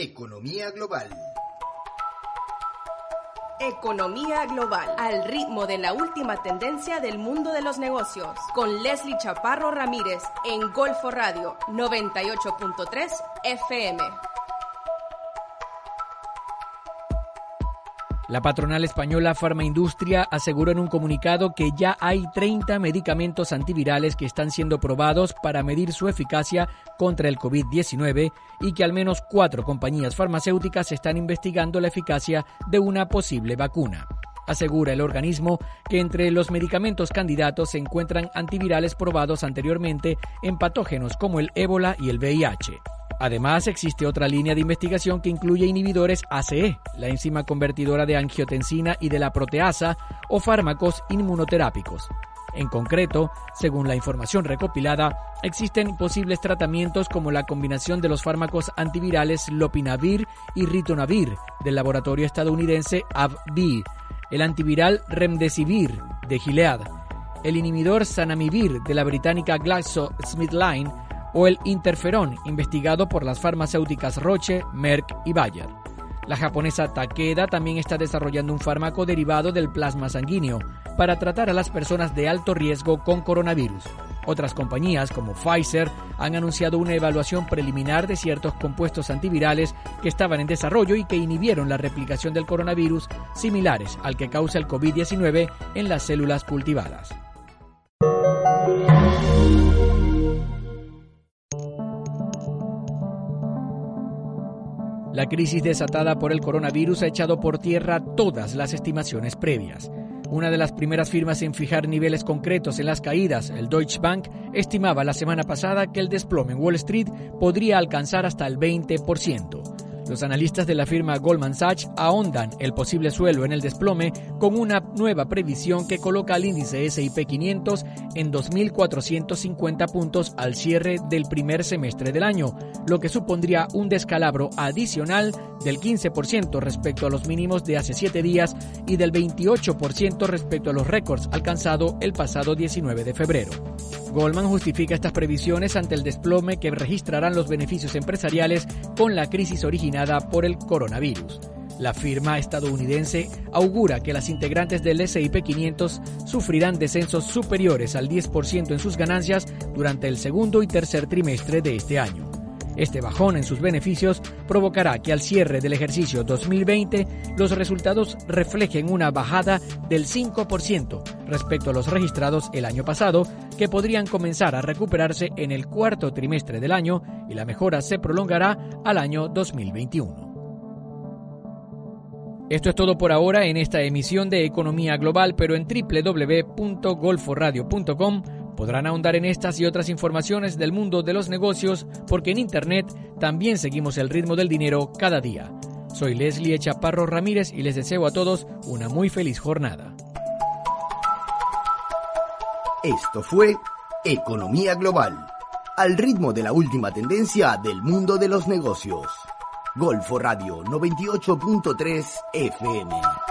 Economía Global. Economía Global, al ritmo de la última tendencia del mundo de los negocios, con Leslie Chaparro Ramírez en Golfo Radio 98.3 FM. La patronal española Farmaindustria aseguró en un comunicado que ya hay 30 medicamentos antivirales que están siendo probados para medir su eficacia contra el COVID-19 y que al menos cuatro compañías farmacéuticas están investigando la eficacia de una posible vacuna. Asegura el organismo que entre los medicamentos candidatos se encuentran antivirales probados anteriormente en patógenos como el ébola y el VIH. Además, existe otra línea de investigación que incluye inhibidores ACE, la enzima convertidora de angiotensina y de la proteasa, o fármacos inmunoterápicos. En concreto, según la información recopilada, existen posibles tratamientos como la combinación de los fármacos antivirales Lopinavir y Ritonavir del laboratorio estadounidense AbbVie, el antiviral Remdesivir de Gilead, el inhibidor Sanamivir de la británica GlaxoSmithKline o el interferón, investigado por las farmacéuticas Roche, Merck y Bayer. La japonesa Takeda también está desarrollando un fármaco derivado del plasma sanguíneo para tratar a las personas de alto riesgo con coronavirus. Otras compañías como Pfizer han anunciado una evaluación preliminar de ciertos compuestos antivirales que estaban en desarrollo y que inhibieron la replicación del coronavirus similares al que causa el COVID-19 en las células cultivadas. La crisis desatada por el coronavirus ha echado por tierra todas las estimaciones previas. Una de las primeras firmas en fijar niveles concretos en las caídas, el Deutsche Bank, estimaba la semana pasada que el desplome en Wall Street podría alcanzar hasta el 20%. Los analistas de la firma Goldman Sachs ahondan el posible suelo en el desplome con una nueva previsión que coloca al índice SIP 500 en 2.450 puntos al cierre del primer semestre del año, lo que supondría un descalabro adicional del 15% respecto a los mínimos de hace siete días y del 28% respecto a los récords alcanzados el pasado 19 de febrero. Goldman justifica estas previsiones ante el desplome que registrarán los beneficios empresariales con la crisis originada por el coronavirus. La firma estadounidense augura que las integrantes del SIP 500 sufrirán descensos superiores al 10% en sus ganancias durante el segundo y tercer trimestre de este año. Este bajón en sus beneficios provocará que al cierre del ejercicio 2020 los resultados reflejen una bajada del 5% respecto a los registrados el año pasado, que podrían comenzar a recuperarse en el cuarto trimestre del año y la mejora se prolongará al año 2021. Esto es todo por ahora en esta emisión de Economía Global, pero en www.golforadio.com podrán ahondar en estas y otras informaciones del mundo de los negocios porque en Internet también seguimos el ritmo del dinero cada día. Soy Leslie Chaparro Ramírez y les deseo a todos una muy feliz jornada. Esto fue Economía Global, al ritmo de la última tendencia del mundo de los negocios. Golfo Radio 98.3 FM.